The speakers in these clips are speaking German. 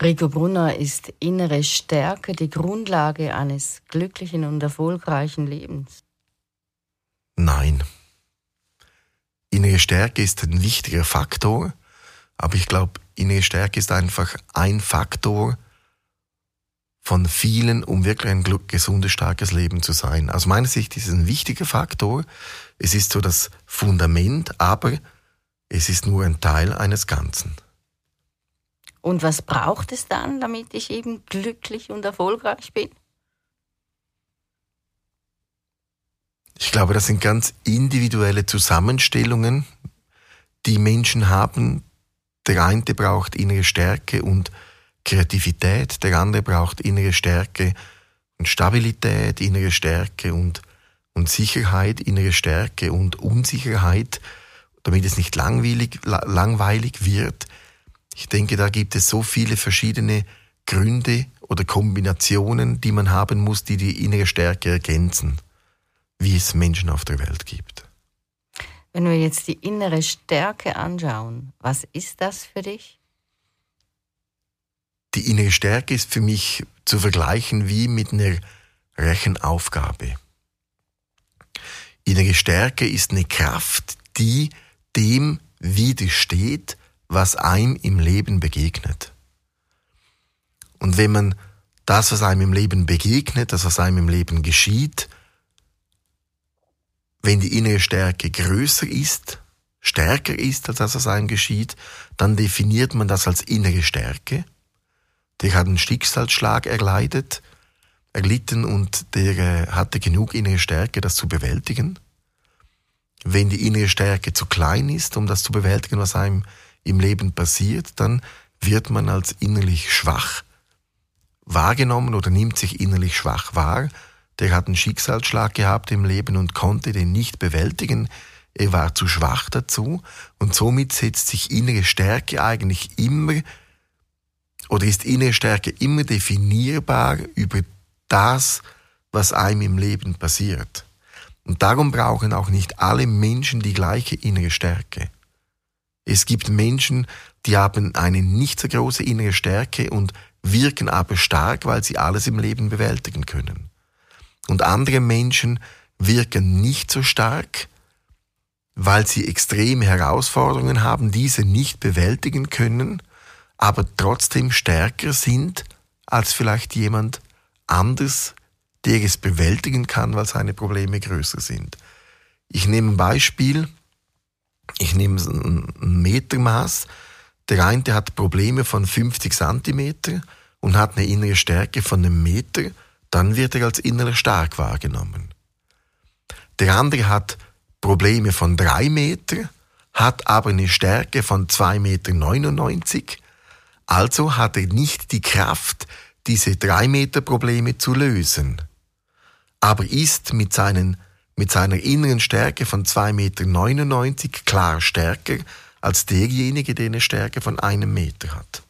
Rico Brunner ist innere Stärke die Grundlage eines glücklichen und erfolgreichen Lebens. Nein. Innere Stärke ist ein wichtiger Faktor, aber ich glaube, innere Stärke ist einfach ein Faktor von vielen, um wirklich ein gesundes, starkes Leben zu sein. Aus meiner Sicht ist es ein wichtiger Faktor. Es ist so das Fundament, aber es ist nur ein Teil eines Ganzen. Und was braucht es dann, damit ich eben glücklich und erfolgreich bin? Ich glaube, das sind ganz individuelle Zusammenstellungen, die Menschen haben. Der eine braucht innere Stärke und Kreativität, der andere braucht innere Stärke und Stabilität, innere Stärke und, und Sicherheit, innere Stärke und Unsicherheit, damit es nicht langweilig, langweilig wird. Ich denke, da gibt es so viele verschiedene Gründe oder Kombinationen, die man haben muss, die die innere Stärke ergänzen wie es Menschen auf der Welt gibt. Wenn wir jetzt die innere Stärke anschauen, was ist das für dich? Die innere Stärke ist für mich zu vergleichen wie mit einer Rechenaufgabe. Innere Stärke ist eine Kraft, die dem widersteht, was einem im Leben begegnet. Und wenn man das, was einem im Leben begegnet, das, was einem im Leben geschieht, wenn die innere Stärke größer ist, stärker ist, als das, was einem geschieht, dann definiert man das als innere Stärke. Der hat einen Schicksalsschlag erleidet, erlitten und der äh, hatte genug innere Stärke, das zu bewältigen. Wenn die innere Stärke zu klein ist, um das zu bewältigen, was einem im Leben passiert, dann wird man als innerlich schwach wahrgenommen oder nimmt sich innerlich schwach wahr der hat einen Schicksalsschlag gehabt im Leben und konnte den nicht bewältigen. Er war zu schwach dazu und somit setzt sich innere Stärke eigentlich immer oder ist innere Stärke immer definierbar über das, was einem im Leben passiert. Und darum brauchen auch nicht alle Menschen die gleiche innere Stärke. Es gibt Menschen, die haben eine nicht so große innere Stärke und wirken aber stark, weil sie alles im Leben bewältigen können. Und andere Menschen wirken nicht so stark, weil sie extreme Herausforderungen haben, diese nicht bewältigen können, aber trotzdem stärker sind als vielleicht jemand anders, der es bewältigen kann, weil seine Probleme größer sind. Ich nehme ein Beispiel, ich nehme ein Metermaß. Der eine hat Probleme von 50 Zentimeter und hat eine innere Stärke von einem Meter dann wird er als innerlich stark wahrgenommen. Der andere hat Probleme von drei Meter, hat aber eine Stärke von zwei Meter, neunundneunzig. also hat er nicht die Kraft, diese drei Meter Probleme zu lösen, aber ist mit, seinen, mit seiner inneren Stärke von zwei Meter neunundneunzig klar stärker als derjenige, der eine Stärke von einem Meter hat.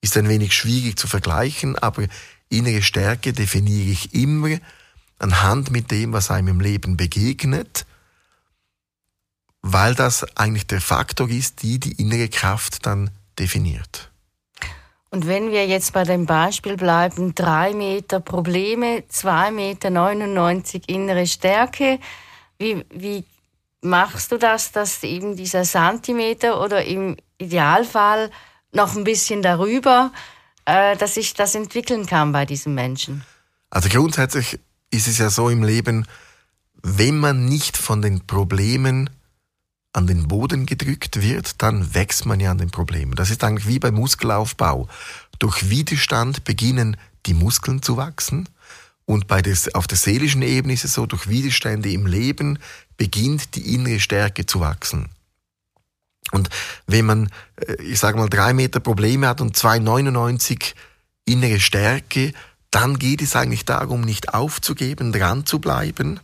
Ist ein wenig schwierig zu vergleichen, aber Innere Stärke definiere ich immer anhand mit dem, was einem im Leben begegnet, weil das eigentlich der Faktor ist, die die innere Kraft dann definiert. Und wenn wir jetzt bei dem Beispiel bleiben, drei Meter Probleme, zwei Meter 99 innere Stärke, wie, wie machst du das, dass eben dieser Zentimeter oder im Idealfall noch ein bisschen darüber äh, dass ich das entwickeln kann bei diesem Menschen? Also grundsätzlich ist es ja so im Leben, wenn man nicht von den Problemen an den Boden gedrückt wird, dann wächst man ja an den Problemen. Das ist eigentlich wie beim Muskelaufbau. Durch Widerstand beginnen die Muskeln zu wachsen. Und bei des, auf der seelischen Ebene ist es so, durch Widerstände im Leben beginnt die innere Stärke zu wachsen. Und wenn man, äh, ich sage mal, drei Meter Probleme hat und 2,99 innere Stärke, dann geht es eigentlich darum, nicht aufzugeben, dran zu bleiben,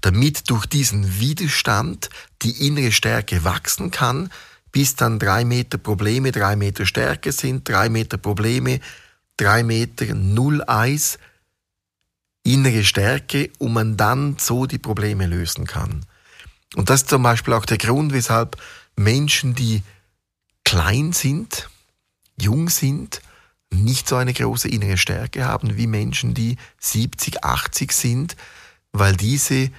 damit durch diesen Widerstand die innere Stärke wachsen kann, bis dann drei Meter Probleme drei Meter Stärke sind, drei Meter Probleme, drei Meter Null Eis, innere Stärke und man dann so die Probleme lösen kann. Und das ist zum Beispiel auch der Grund, weshalb Menschen, die klein sind, jung sind, nicht so eine große innere Stärke haben wie Menschen, die 70, 80 sind, weil diese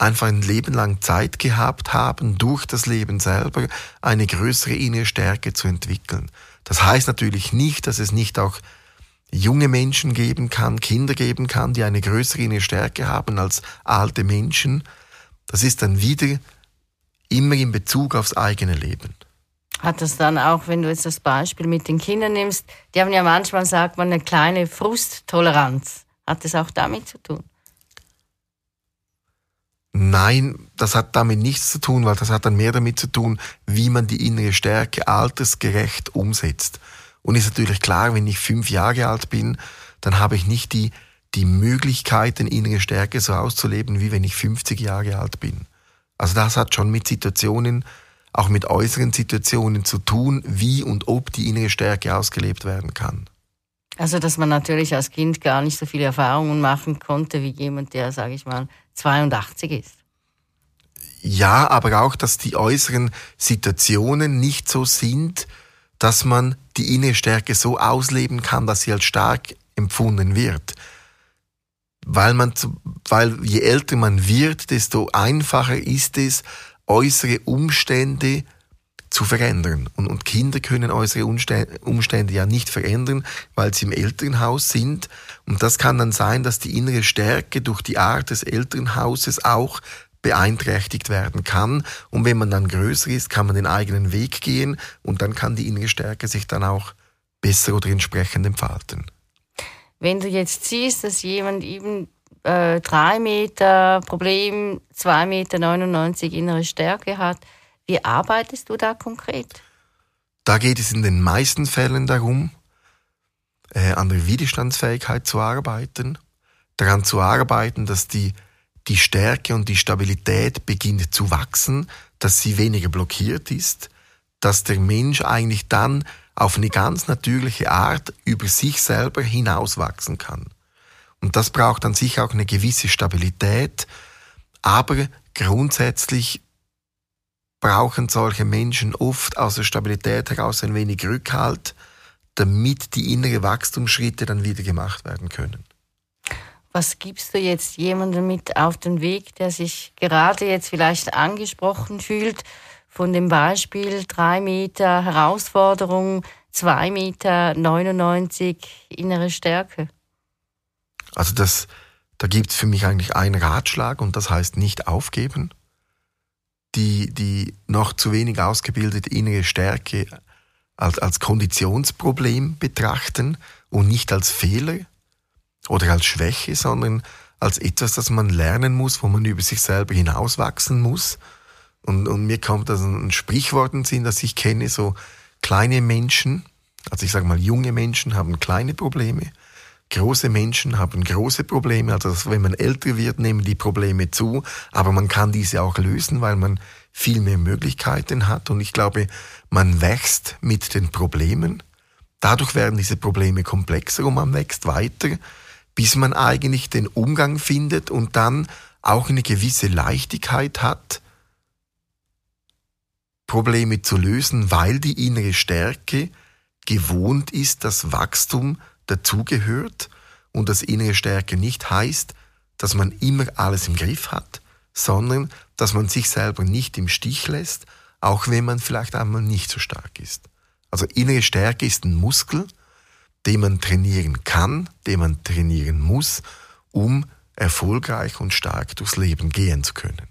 einfach ein Leben lang Zeit gehabt haben, durch das Leben selber eine größere innere Stärke zu entwickeln. Das heißt natürlich nicht, dass es nicht auch junge Menschen geben kann, Kinder geben kann, die eine größere innere Stärke haben als alte Menschen. Das ist dann wieder immer in Bezug aufs eigene Leben. Hat das dann auch, wenn du jetzt das Beispiel mit den Kindern nimmst, die haben ja manchmal, sagt man, eine kleine Frusttoleranz. Hat das auch damit zu tun? Nein, das hat damit nichts zu tun, weil das hat dann mehr damit zu tun, wie man die innere Stärke altersgerecht umsetzt. Und ist natürlich klar, wenn ich fünf Jahre alt bin, dann habe ich nicht die, die Möglichkeit, den innere Stärke so auszuleben, wie wenn ich 50 Jahre alt bin. Also das hat schon mit Situationen, auch mit äußeren Situationen zu tun, wie und ob die innere Stärke ausgelebt werden kann. Also, dass man natürlich als Kind gar nicht so viele Erfahrungen machen konnte wie jemand, der, sage ich mal, 82 ist. Ja, aber auch, dass die äußeren Situationen nicht so sind, dass man die innere Stärke so ausleben kann, dass sie als stark empfunden wird. Weil man, weil je älter man wird, desto einfacher ist es, äußere Umstände zu verändern. Und, und Kinder können äußere Umstände ja nicht verändern, weil sie im Elternhaus sind. Und das kann dann sein, dass die innere Stärke durch die Art des Elternhauses auch beeinträchtigt werden kann. Und wenn man dann größer ist, kann man den eigenen Weg gehen und dann kann die innere Stärke sich dann auch besser oder entsprechend entfalten. Wenn du jetzt siehst, dass jemand eben äh, drei Meter Problem, zwei Meter 99 innere Stärke hat, wie arbeitest du da konkret? Da geht es in den meisten Fällen darum, äh, an der Widerstandsfähigkeit zu arbeiten, daran zu arbeiten, dass die, die Stärke und die Stabilität beginnt zu wachsen, dass sie weniger blockiert ist, dass der Mensch eigentlich dann auf eine ganz natürliche Art über sich selber hinauswachsen kann. Und das braucht an sich auch eine gewisse Stabilität, aber grundsätzlich brauchen solche Menschen oft aus der Stabilität heraus ein wenig Rückhalt, damit die innere Wachstumsschritte dann wieder gemacht werden können. Was gibst du jetzt jemandem mit auf den Weg, der sich gerade jetzt vielleicht angesprochen fühlt von dem Beispiel drei Meter Herausforderung, zwei Meter 99 innere Stärke? Also das, da gibt es für mich eigentlich einen Ratschlag und das heißt nicht aufgeben die, die noch zu wenig ausgebildete innere Stärke als, als Konditionsproblem betrachten und nicht als Fehler oder als Schwäche, sondern als etwas, das man lernen muss, wo man über sich selber hinauswachsen muss. Und, und mir kommt das ein Sprichwort in Sinn, das ich kenne, so kleine Menschen, also ich sage mal junge Menschen haben kleine Probleme Große Menschen haben große Probleme, also wenn man älter wird, nehmen die Probleme zu, aber man kann diese auch lösen, weil man viel mehr Möglichkeiten hat. Und ich glaube, man wächst mit den Problemen. Dadurch werden diese Probleme komplexer und man wächst weiter, bis man eigentlich den Umgang findet und dann auch eine gewisse Leichtigkeit hat, Probleme zu lösen, weil die innere Stärke gewohnt ist, das Wachstum dazugehört und dass innere Stärke nicht heißt, dass man immer alles im Griff hat, sondern dass man sich selber nicht im Stich lässt, auch wenn man vielleicht einmal nicht so stark ist. Also innere Stärke ist ein Muskel, den man trainieren kann, den man trainieren muss, um erfolgreich und stark durchs Leben gehen zu können.